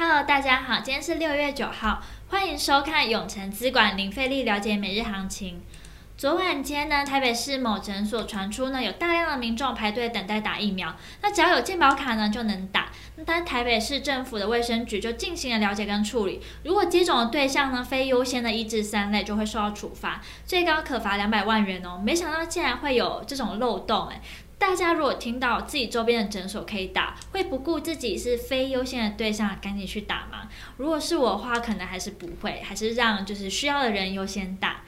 Hello，大家好，今天是六月九号，欢迎收看永诚资管零费力了解每日行情。昨晚间呢，台北市某诊所传出呢，有大量的民众排队等待打疫苗，那只要有健保卡呢就能打。但台北市政府的卫生局就进行了了解跟处理，如果接种的对象呢非优先的一至三类，就会受到处罚，最高可罚两百万元哦。没想到竟然会有这种漏洞哎。大家如果听到自己周边的诊所可以打，会不顾自己是非优先的对象，赶紧去打吗？如果是我的话，可能还是不会，还是让就是需要的人优先打。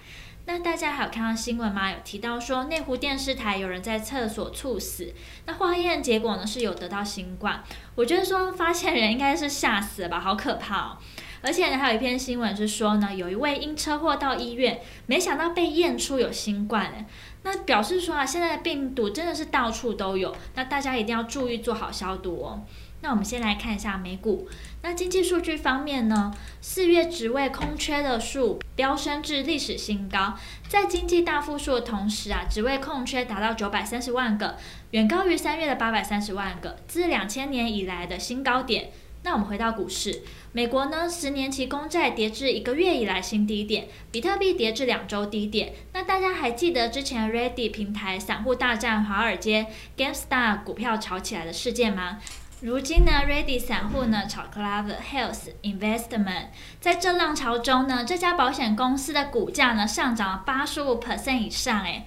那大家还有看到新闻吗？有提到说内湖电视台有人在厕所猝死，那化验结果呢是有得到新冠。我觉得说发现人应该是吓死了吧，好可怕哦。而且呢，还有一篇新闻是说呢，有一位因车祸到医院，没想到被验出有新冠诶。那表示说啊，现在的病毒真的是到处都有，那大家一定要注意做好消毒哦。那我们先来看一下美股。那经济数据方面呢，四月职位空缺的数飙升至历史新高，在经济大复苏的同时啊，职位空缺达到九百三十万个，远高于三月的八百三十万个，自两千年以来的新高点。那我们回到股市，美国呢，十年期公债跌至一个月以来新低点，比特币跌至两周低点。那大家还记得之前 Reddit 平台散户大战华尔街，Gamestar 股票炒起来的事件吗？如今呢，Reddit 散户呢炒 Clover Health Investment，在这浪潮中呢，这家保险公司的股价呢上涨了八十五 percent 以上，诶。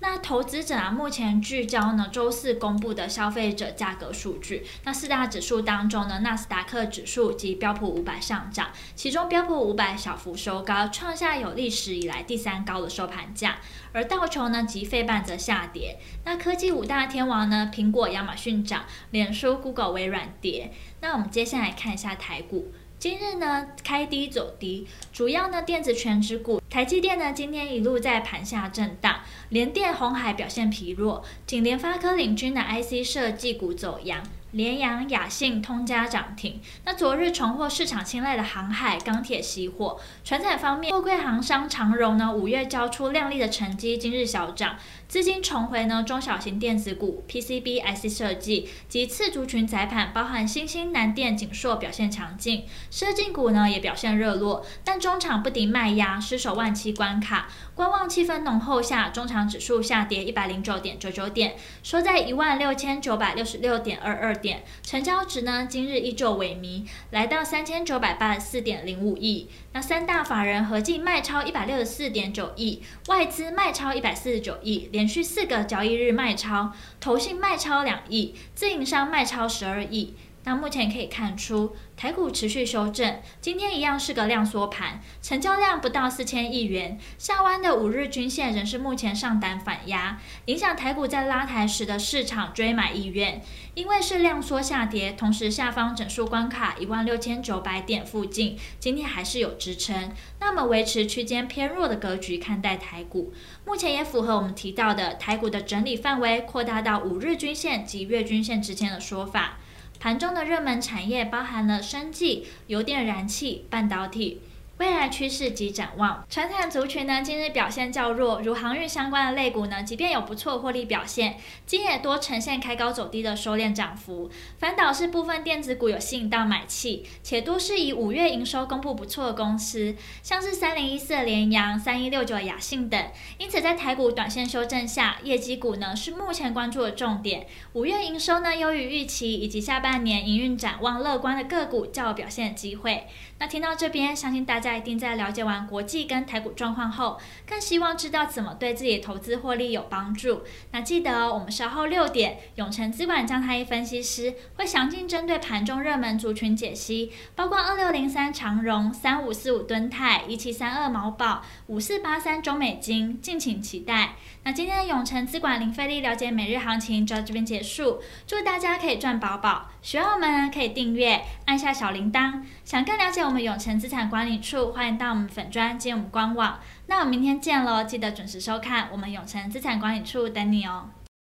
那投资者啊，目前聚焦呢周四公布的消费者价格数据。那四大指数当中呢，纳斯达克指数及标普五百上涨，其中标普五百小幅收高，创下有历史以来第三高的收盘价。而道琼呢及费半则下跌。那科技五大天王呢，苹果、亚马逊涨，脸书、Google、微软跌。那我们接下来看一下台股。今日呢开低走低，主要呢电子全指股，台积电呢今天一路在盘下震荡，联电、红海表现疲弱，仅联发科领军的 IC 设计股走阳。联阳、雅信、通家涨停。那昨日重获市场青睐的航海、钢铁熄火。传产方面，货柜航商长荣呢，五月交出亮丽的成绩，今日小涨。资金重回呢中小型电子股、PCB、IC 设计及次族群载盘，包含新兴、南电、景硕表现强劲。设计股呢也表现热络，但中场不敌卖压，失守万七关卡。观望气氛浓厚下，中场指数下跌一百零九点九九点，收在一万六千九百六十六点二二。点成交值呢，今日依旧萎靡，来到三千九百八十四点零五亿。那三大法人合计卖超一百六十四点九亿，外资卖超一百四十九亿，连续四个交易日卖超，投信卖超两亿，自营商卖超十二亿。那目前可以看出，台股持续修正，今天一样是个量缩盘，成交量不到四千亿元。下弯的五日均线仍是目前上档反压，影响台股在拉抬时的市场追买意愿。因为是量缩下跌，同时下方整数关卡一万六千九百点附近，今天还是有支撑。那么维持区间偏弱的格局看待台股，目前也符合我们提到的台股的整理范围扩大到五日均线及月均线之间的说法。盘中的热门产业包含了生技、油电、燃气、半导体。未来趋势及展望，传产族群呢，今日表现较弱，如航运相关的类股呢，即便有不错获利表现，今也多呈现开高走低的收敛涨幅。反倒是部分电子股有吸引到买气，且多是以五月营收公布不错的公司，像是三零一四的联阳、三一六九的亚信等。因此，在台股短线修正下，业绩股呢是目前关注的重点。五月营收呢优于预期，以及下半年营运展望乐观的个股较有表现的机会。那听到这边，相信大家。一定在了解完国际跟台股状况后，更希望知道怎么对自己投资获利有帮助。那记得，我们稍后六点，永诚资管张太一分析师会详尽针对盘中热门族群解析，包括二六零三长荣、三五四五敦泰、一七三二毛宝、五四八三中美金，敬请期待。那今天的永诚资管零费力了解每日行情就到这边结束，祝大家可以赚饱饱。喜欢我们呢，可以订阅，按下小铃铛。想更了解我们永诚资产管理处欢迎到我们粉专及我们官网。那我们明天见喽，记得准时收看我们永诚资产管理处等你哦。